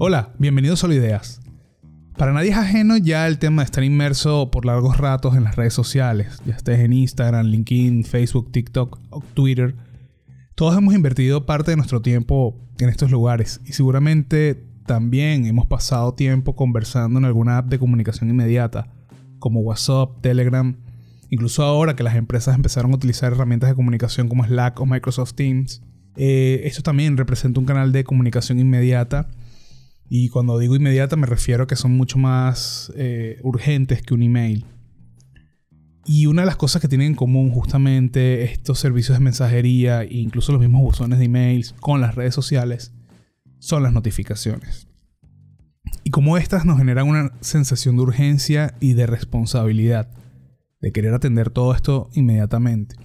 Hola, bienvenidos a Solo Ideas. Para nadie es ajeno ya el tema de estar inmerso por largos ratos en las redes sociales, ya estés en Instagram, LinkedIn, Facebook, TikTok o Twitter. Todos hemos invertido parte de nuestro tiempo en estos lugares y seguramente también hemos pasado tiempo conversando en alguna app de comunicación inmediata, como WhatsApp, Telegram, incluso ahora que las empresas empezaron a utilizar herramientas de comunicación como Slack o Microsoft Teams. Eh, esto también representa un canal de comunicación inmediata y cuando digo inmediata me refiero a que son mucho más eh, urgentes que un email. Y una de las cosas que tienen en común justamente estos servicios de mensajería e incluso los mismos buzones de emails con las redes sociales son las notificaciones. Y como estas nos generan una sensación de urgencia y de responsabilidad, de querer atender todo esto inmediatamente.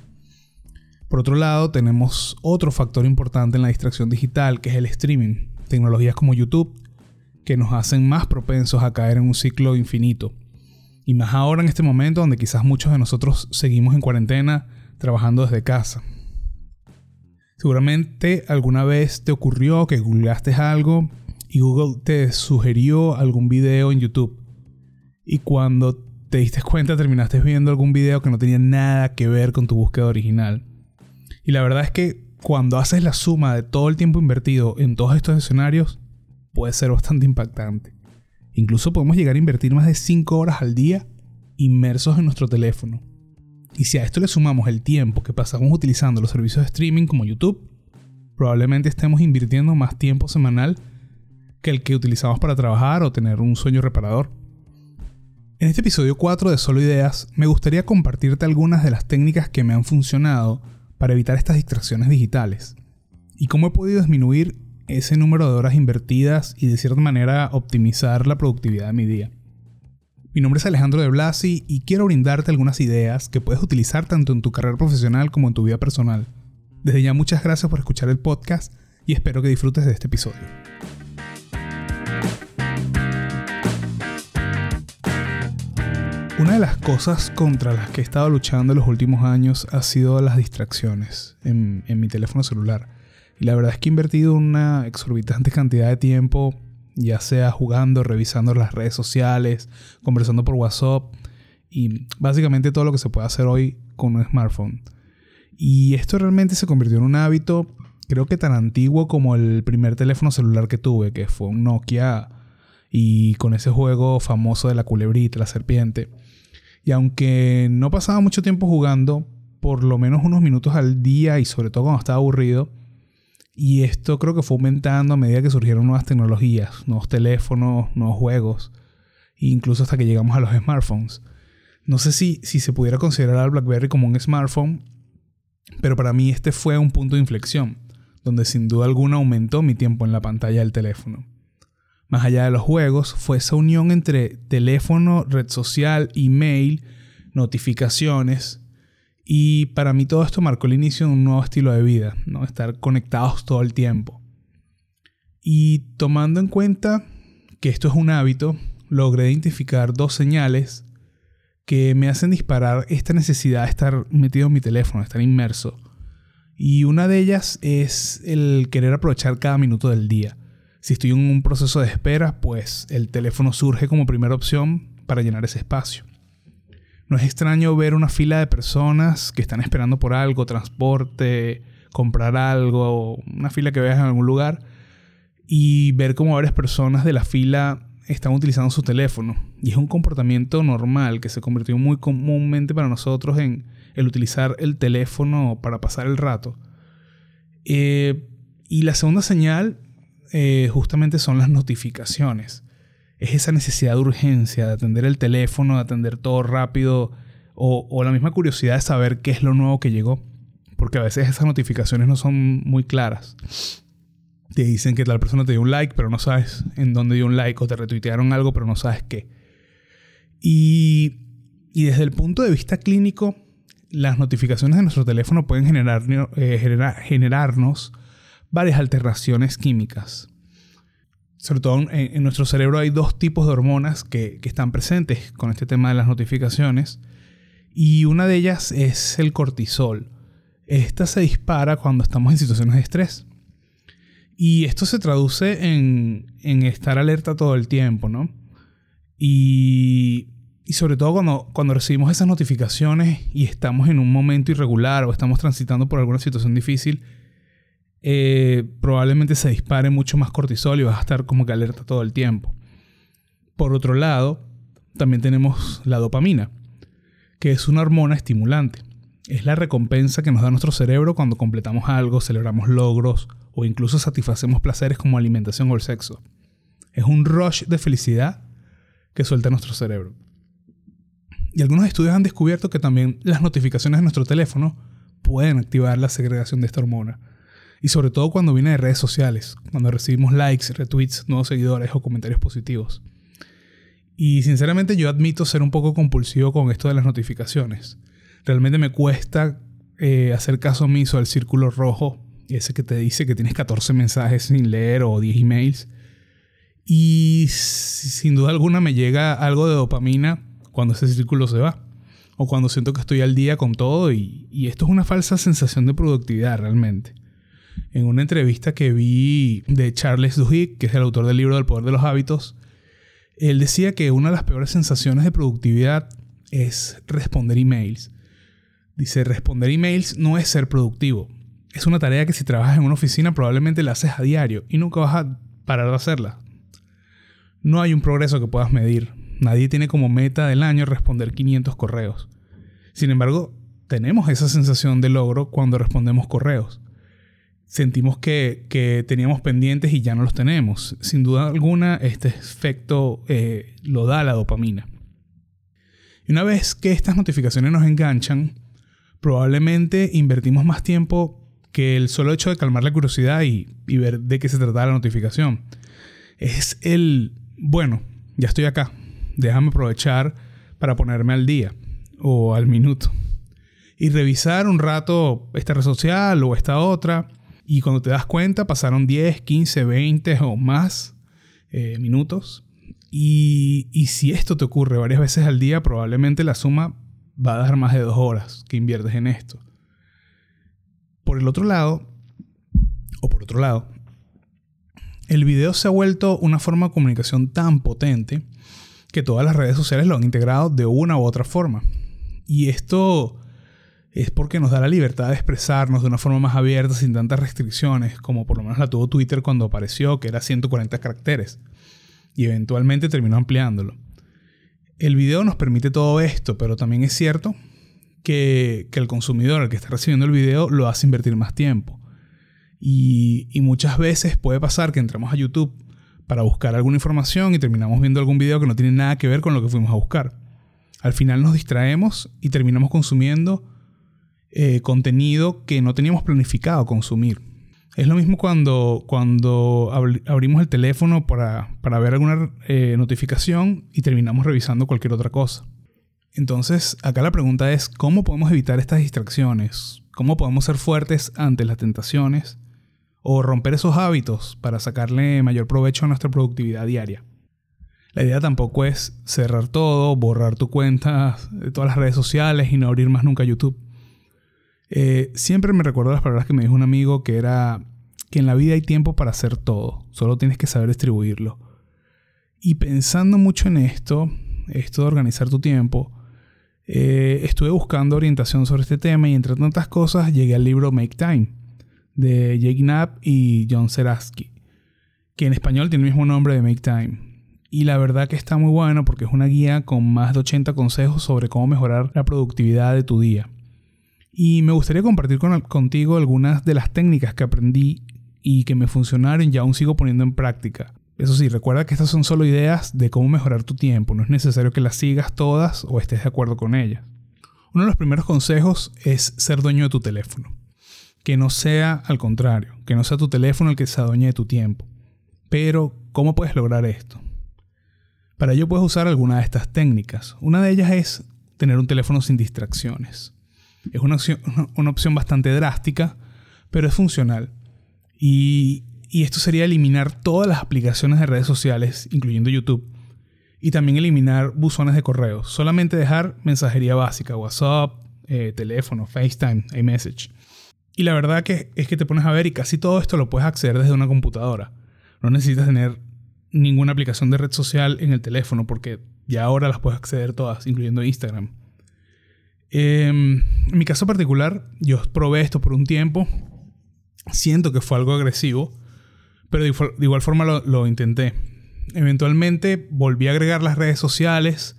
Por otro lado, tenemos otro factor importante en la distracción digital, que es el streaming. Tecnologías como YouTube que nos hacen más propensos a caer en un ciclo infinito. Y más ahora en este momento donde quizás muchos de nosotros seguimos en cuarentena trabajando desde casa. Seguramente alguna vez te ocurrió que googleaste algo y Google te sugirió algún video en YouTube. Y cuando te diste cuenta terminaste viendo algún video que no tenía nada que ver con tu búsqueda original. Y la verdad es que cuando haces la suma de todo el tiempo invertido en todos estos escenarios, puede ser bastante impactante. Incluso podemos llegar a invertir más de 5 horas al día inmersos en nuestro teléfono. Y si a esto le sumamos el tiempo que pasamos utilizando los servicios de streaming como YouTube, probablemente estemos invirtiendo más tiempo semanal que el que utilizamos para trabajar o tener un sueño reparador. En este episodio 4 de Solo Ideas me gustaría compartirte algunas de las técnicas que me han funcionado para evitar estas distracciones digitales y cómo he podido disminuir ese número de horas invertidas y de cierta manera optimizar la productividad de mi día. Mi nombre es Alejandro de Blasi y quiero brindarte algunas ideas que puedes utilizar tanto en tu carrera profesional como en tu vida personal. Desde ya muchas gracias por escuchar el podcast y espero que disfrutes de este episodio. Una de las cosas contra las que he estado luchando en los últimos años ha sido las distracciones en, en mi teléfono celular. Y la verdad es que he invertido una exorbitante cantidad de tiempo, ya sea jugando, revisando las redes sociales, conversando por WhatsApp y básicamente todo lo que se puede hacer hoy con un smartphone. Y esto realmente se convirtió en un hábito, creo que tan antiguo como el primer teléfono celular que tuve, que fue un Nokia y con ese juego famoso de la culebrita, la serpiente. Y aunque no pasaba mucho tiempo jugando, por lo menos unos minutos al día y sobre todo cuando estaba aburrido, y esto creo que fue aumentando a medida que surgieron nuevas tecnologías, nuevos teléfonos, nuevos juegos, incluso hasta que llegamos a los smartphones. No sé si, si se pudiera considerar al BlackBerry como un smartphone, pero para mí este fue un punto de inflexión, donde sin duda alguna aumentó mi tiempo en la pantalla del teléfono. Más allá de los juegos, fue esa unión entre teléfono, red social, email, notificaciones, y para mí todo esto marcó el inicio de un nuevo estilo de vida, ¿no? Estar conectados todo el tiempo. Y tomando en cuenta que esto es un hábito, logré identificar dos señales que me hacen disparar esta necesidad de estar metido en mi teléfono, de estar inmerso. Y una de ellas es el querer aprovechar cada minuto del día. Si estoy en un proceso de espera, pues el teléfono surge como primera opción para llenar ese espacio. No es extraño ver una fila de personas que están esperando por algo, transporte, comprar algo, una fila que veas en algún lugar, y ver cómo varias personas de la fila están utilizando su teléfono. Y es un comportamiento normal que se convirtió muy comúnmente para nosotros en el utilizar el teléfono para pasar el rato. Eh, y la segunda señal eh, justamente son las notificaciones es esa necesidad de urgencia, de atender el teléfono, de atender todo rápido, o, la misma curiosidad de saber qué es lo nuevo que llegó. Porque a veces esas notificaciones no son muy claras. Te dicen que tal persona te dio un like, pero no sabes en dónde dio un like, o te retuitearon algo, pero no sabes qué. Y, desde el punto de vista clínico, las notificaciones de nuestro teléfono pueden generar, eh, generarnos varias alteraciones químicas sobre todo en, nuestro cerebro hay dos tipos de hormonas que, están presentes con este tema de las notificaciones. Y una de ellas es el cortisol. Esta se dispara cuando estamos en situaciones de estrés. Y esto se traduce en, estar alerta todo el tiempo, ¿no? Y, y sobre todo cuando, cuando recibimos esas notificaciones y estamos en un momento irregular o estamos transitando por alguna situación difícil, eh, probablemente se dispare mucho más cortisol y vas a estar como que alerta todo el tiempo. Por otro lado, también tenemos la dopamina, que es una hormona estimulante. Es la recompensa que nos da nuestro cerebro cuando completamos algo, celebramos logros o incluso satisfacemos placeres como alimentación o el sexo. Es un rush de felicidad que suelta nuestro cerebro. Y algunos estudios han descubierto que también las notificaciones de nuestro teléfono pueden activar la segregación de esta hormona. Y sobre todo cuando viene de redes sociales, cuando recibimos likes, retweets, nuevos seguidores o comentarios positivos. Y sinceramente yo admito ser un poco compulsivo con esto de las notificaciones. Realmente me cuesta eh, hacer caso omiso al círculo rojo, ese que te dice que tienes 14 mensajes sin leer o 10 emails. Y sin duda alguna me llega algo de dopamina cuando ese círculo se va. O cuando siento que estoy al día con todo y, esto es una falsa sensación de productividad realmente. En una entrevista que vi de Charles Duhigg, que es el autor del libro del poder de los hábitos, él decía que una de las peores sensaciones de productividad es responder emails. Dice, responder emails no es ser productivo. Es una tarea que si trabajas en una oficina probablemente la haces a diario y nunca vas a parar de hacerla. No hay un progreso que puedas medir. Nadie tiene como meta del año responder 500 correos. Sin embargo, tenemos esa sensación de logro cuando respondemos correos. Sentimos que, teníamos pendientes y ya no los tenemos. Sin duda alguna, este efecto eh, lo da la dopamina. Y una vez que estas notificaciones nos enganchan, probablemente invertimos más tiempo que el solo hecho de calmar la curiosidad y, y ver de qué se trata la notificación. Es el bueno, ya estoy acá, déjame aprovechar para ponerme al día o al minuto. Y revisar un rato esta red social o esta otra. Y cuando te das cuenta, pasaron 10, 15, 20 o más eh, minutos. Y, y si esto te ocurre varias veces al día, probablemente la suma va a dar más de dos horas que inviertes en esto. Por el otro lado, o por otro lado, el video se ha vuelto una forma de comunicación tan potente que todas las redes sociales lo han integrado de una u otra forma. Y esto es porque nos da la libertad de expresarnos de una forma más abierta, sin tantas restricciones, como por lo menos la tuvo Twitter cuando apareció, que era 140 caracteres. Y eventualmente terminó ampliándolo. El video nos permite todo esto, pero también es cierto que, que el consumidor, el que está recibiendo el video, lo hace invertir más tiempo. Y, muchas veces puede pasar que entramos a YouTube para buscar alguna información y terminamos viendo algún video que no tiene nada que ver con lo que fuimos a buscar. Al final nos distraemos y terminamos consumiendo eh, contenido que no teníamos planificado consumir. Es lo mismo cuando, cuando abrimos el teléfono para, ver alguna eh, notificación y terminamos revisando cualquier otra cosa. Entonces, acá la pregunta es, ¿cómo podemos evitar estas distracciones? ¿Cómo podemos ser fuertes ante las tentaciones? o romper esos hábitos para sacarle mayor provecho a nuestra productividad diaria. La idea tampoco es cerrar todo, borrar tu cuenta de todas las redes sociales y no abrir más nunca YouTube. Eh, siempre me recuerdo las palabras que me dijo un amigo que era que en la vida hay tiempo para hacer todo, solo tienes que saber distribuirlo. Y pensando mucho en esto, esto de organizar tu tiempo, eh, estuve buscando orientación sobre este tema y entre tantas cosas llegué al libro Make Time de Jake Knapp y John Seraski, que en español tiene el mismo nombre de Make Time. Y la verdad que está muy bueno porque es una guía con más de 80 consejos sobre cómo mejorar la productividad de tu día. Y me gustaría compartir contigo algunas de las técnicas que aprendí y que me funcionaron y aún sigo poniendo en práctica. Eso sí, recuerda que estas son solo ideas de cómo mejorar tu tiempo, no es necesario que las sigas todas o estés de acuerdo con ellas. Uno de los primeros consejos es ser dueño de tu teléfono que no sea al contrario, que no sea tu teléfono el que se adueñe de tu tiempo. Pero, ¿cómo puedes lograr esto? Para ello puedes usar alguna de estas técnicas. Una de ellas es tener un teléfono sin distracciones. Es una opción, bastante drástica, pero es funcional. Y, y esto sería eliminar todas las aplicaciones de redes sociales, incluyendo YouTube. Y también eliminar buzones de correo. Solamente dejar mensajería básica, WhatsApp, eh, teléfono, FaceTime, iMessage. Y la verdad que es que te pones a ver y casi todo esto lo puedes acceder desde una computadora. No necesitas tener ninguna aplicación de red social en el teléfono porque ya ahora las puedes acceder todas, incluyendo Instagram. Em, en mi caso particular, yo probé esto por un tiempo. Siento que fue algo agresivo, pero de, igual forma lo, intenté. Eventualmente volví a agregar las redes sociales,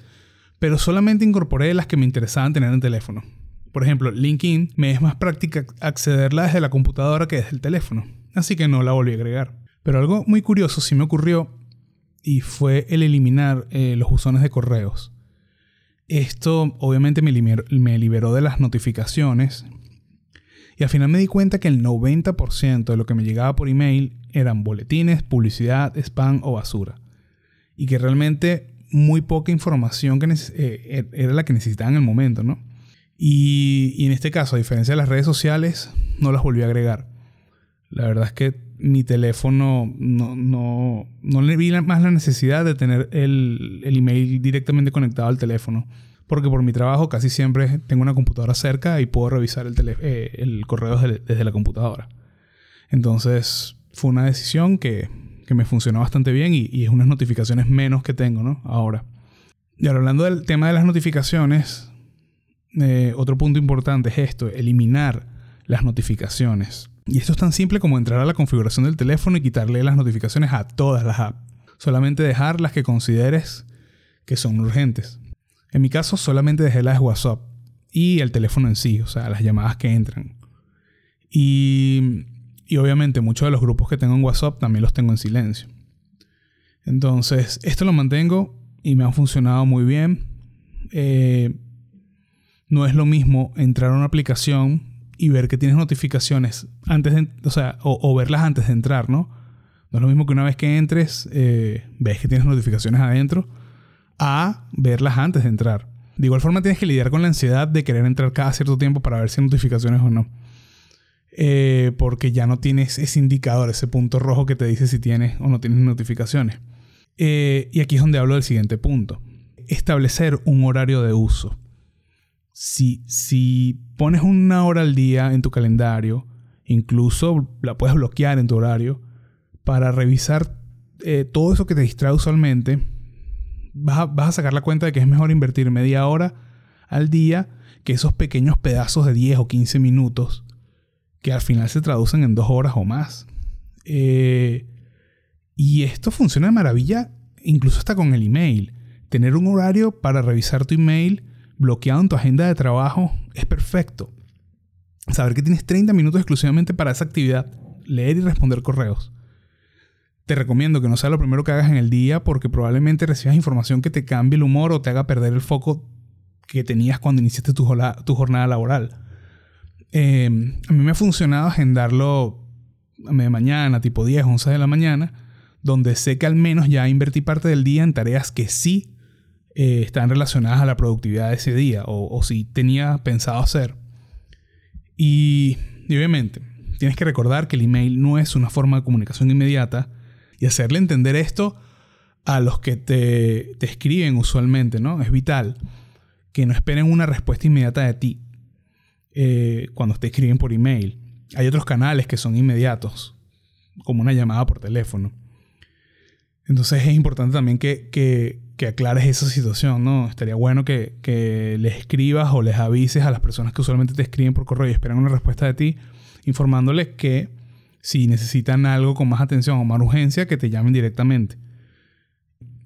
pero solamente incorporé las que me interesaban tener en el teléfono. Por ejemplo, LinkedIn me es más práctica accederla desde la computadora que desde el teléfono, así que no la volví a agregar. Pero algo muy curioso sí me ocurrió y fue el eliminar eh, los buzones de correos. Esto obviamente me liberó, de las notificaciones y al final me di cuenta que el 90% de lo que me llegaba por email eran boletines, publicidad, spam o basura. Y que realmente muy poca información que eh, era la que necesitaba en el momento, ¿no? Y, en este caso, a diferencia de las redes sociales, no las volví a agregar. La verdad es que mi teléfono no, no, no le vi más la necesidad de tener el, el, email directamente conectado al teléfono. Porque por mi trabajo casi siempre tengo una computadora cerca y puedo revisar el, eh, el correo desde, la computadora. Entonces fue una decisión que, que me funcionó bastante bien y, y, es unas notificaciones menos que tengo ¿no? ahora. Y ahora hablando del tema de las notificaciones, eh, otro punto importante es esto, eliminar las notificaciones. Y esto es tan simple como entrar a la configuración del teléfono y quitarle las notificaciones a todas las apps. Solamente dejar las que consideres que son urgentes. En mi caso solamente dejé las de WhatsApp y el teléfono en sí, o sea, las llamadas que entran. Y, y obviamente muchos de los grupos que tengo en WhatsApp también los tengo en silencio. Entonces, esto lo mantengo y me ha funcionado muy bien. Eh, no es lo mismo entrar a una aplicación y ver que tienes notificaciones antes de, o sea, o, verlas antes de entrar, ¿no? No es lo mismo que una vez que entres, eh, ves que tienes notificaciones adentro, a verlas antes de entrar. De igual forma tienes que lidiar con la ansiedad de querer entrar cada cierto tiempo para ver si hay notificaciones o no. Eh, porque ya no tienes ese indicador, ese punto rojo que te dice si tienes o no tienes notificaciones. Eh, y aquí es donde hablo del siguiente punto. Establecer un horario de uso si, pones una hora al día en tu calendario, incluso la puedes bloquear en tu horario, para revisar eh, todo eso que te distrae usualmente, vas a, sacar la cuenta de que es mejor invertir media hora al día que esos pequeños pedazos de 10 o 15 minutos que al final se traducen en dos horas o más. Eh, y esto funciona de maravilla, incluso hasta con el email. Tener un horario para revisar tu email bloqueado en tu agenda de trabajo es perfecto. Saber que tienes 30 minutos exclusivamente para esa actividad, leer y responder correos. Te recomiendo que no sea lo primero que hagas en el día porque probablemente recibas información que te cambie el humor o te haga perder el foco que tenías cuando iniciaste tu, jornada laboral. Em, a mí me ha funcionado agendarlo a media mañana, tipo 10, 11 de la mañana, donde sé que al menos ya invertí parte del día en tareas que sí eh, están relacionadas a la productividad de ese día o, si tenía pensado hacer. Y, obviamente, tienes que recordar que el email no es una forma de comunicación inmediata y hacerle entender esto a los que te, te escriben usualmente, ¿no? Es vital que no esperen una respuesta inmediata de ti eh, cuando te escriben por email. Hay otros canales que son inmediatos, como una llamada por teléfono. Entonces es importante también que, que aclares esa situación, ¿no? Estaría bueno que, que, les escribas o les avises a las personas que usualmente te escriben por correo y esperan una respuesta de ti, informándoles que si necesitan algo con más atención o más urgencia, que te llamen directamente.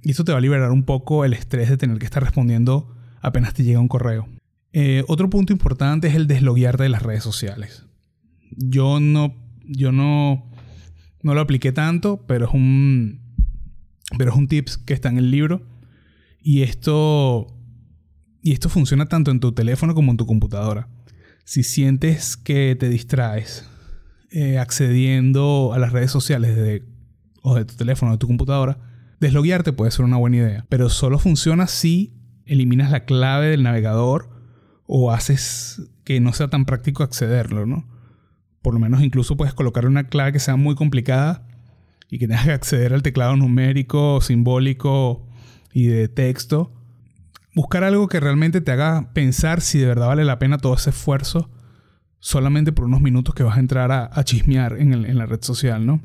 Y esto te va a liberar un poco el estrés de tener que estar respondiendo apenas te llega un correo. Eh, otro punto importante es el desloguearte de las redes sociales. Yo no, yo no, no lo apliqué tanto, pero es un, pero es un tips que está en el libro y esto, y esto funciona tanto en tu teléfono como en tu computadora. Si sientes que te distraes eh, accediendo a las redes sociales de, o de tu teléfono o de tu computadora, desloguearte puede ser una buena idea. Pero solo funciona si eliminas la clave del navegador o haces que no sea tan práctico accederlo, ¿no? Por lo menos incluso puedes colocar una clave que sea muy complicada y que tengas que acceder al teclado numérico, simbólico y de texto. Buscar algo que realmente te haga pensar si de verdad vale la pena todo ese esfuerzo solamente por unos minutos que vas a entrar a, chismear en, la red social, ¿no?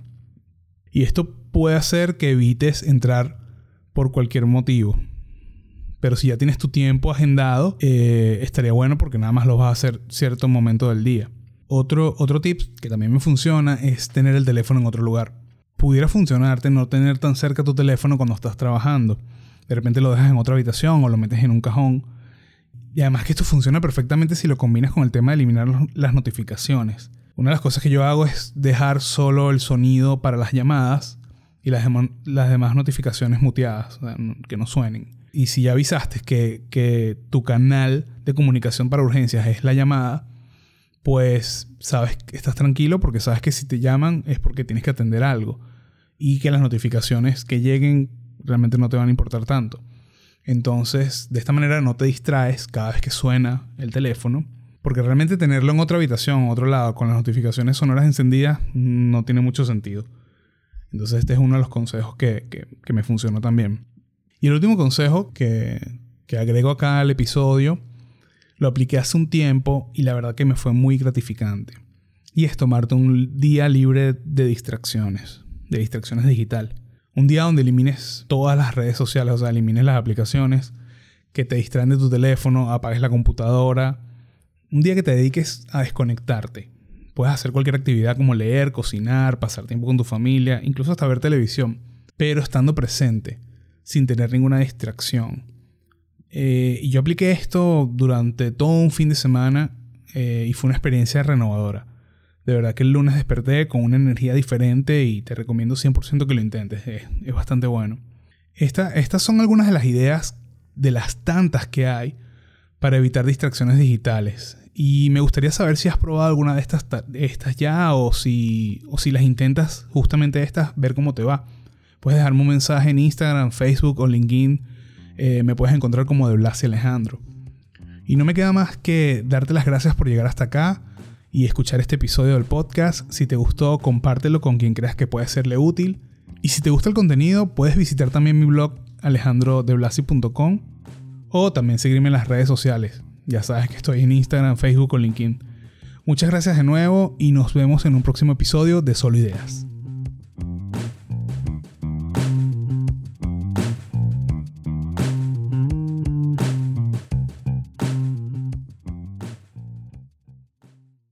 Y esto puede hacer que evites entrar por cualquier motivo. Pero si ya tienes tu tiempo agendado, eh, estaría bueno porque nada más lo vas a hacer cierto momento del día. Otro, otro tip que también me funciona es tener el teléfono en otro lugar. Pudiera funcionarte no tener tan cerca tu teléfono cuando estás trabajando. De repente lo dejas en otra habitación o lo metes en un cajón. Y además que esto funciona perfectamente si lo combinas con el tema de eliminar las notificaciones. Una de las cosas que yo hago es dejar solo el sonido para las llamadas y las, las demás notificaciones muteadas, que no suenen y si ya avisaste que, tu canal de comunicación para urgencias es la llamada, pues sabes que estás tranquilo porque sabes que si te llaman es porque tienes que atender algo y que las notificaciones que lleguen realmente no te van a importar tanto. Entonces, de esta manera no te distraes cada vez que suena el teléfono, porque realmente tenerlo en otra habitación, en otro lado, con las notificaciones sonoras encendidas, no tiene mucho sentido. Entonces, este es uno de los consejos que, que me funcionó también. Y el último consejo que, agrego acá al episodio lo apliqué hace un tiempo y la verdad que me fue muy gratificante. Y es tomarte un día libre de distracciones, de distracciones digital. Un día donde elimines todas las redes sociales, o sea, elimines las aplicaciones que te distraen de tu teléfono, apagues la computadora. Un día que te dediques a desconectarte. Puedes hacer cualquier actividad como leer, cocinar, pasar tiempo con tu familia, incluso hasta ver televisión, pero estando presente sin tener ninguna distracción. Eh, y yo apliqué esto durante todo un fin de semana eh, y fue una experiencia renovadora. De verdad que el lunes desperté con una energía diferente y te recomiendo 100% que lo intentes. Es, bastante bueno. estas son algunas de las ideas de las tantas que hay para evitar distracciones digitales. Y me gustaría saber si has probado alguna de estas, estas ya o si, o si las intentas justamente estas, ver cómo te va. Puedes dejarme un mensaje en Instagram, Facebook o LinkedIn. Eh, me puedes encontrar como de Blas y Alejandro. Y no me queda más que darte las gracias por llegar hasta acá y escuchar este episodio del podcast. Si te gustó, compártelo con quien creas que puede serle útil. Y si te gusta el contenido, puedes visitar también mi blog alejandrodeblasi.com o también seguirme en las redes sociales. Ya sabes que estoy en Instagram, Facebook o LinkedIn. Muchas gracias de nuevo y nos vemos en un próximo episodio de Solo Ideas.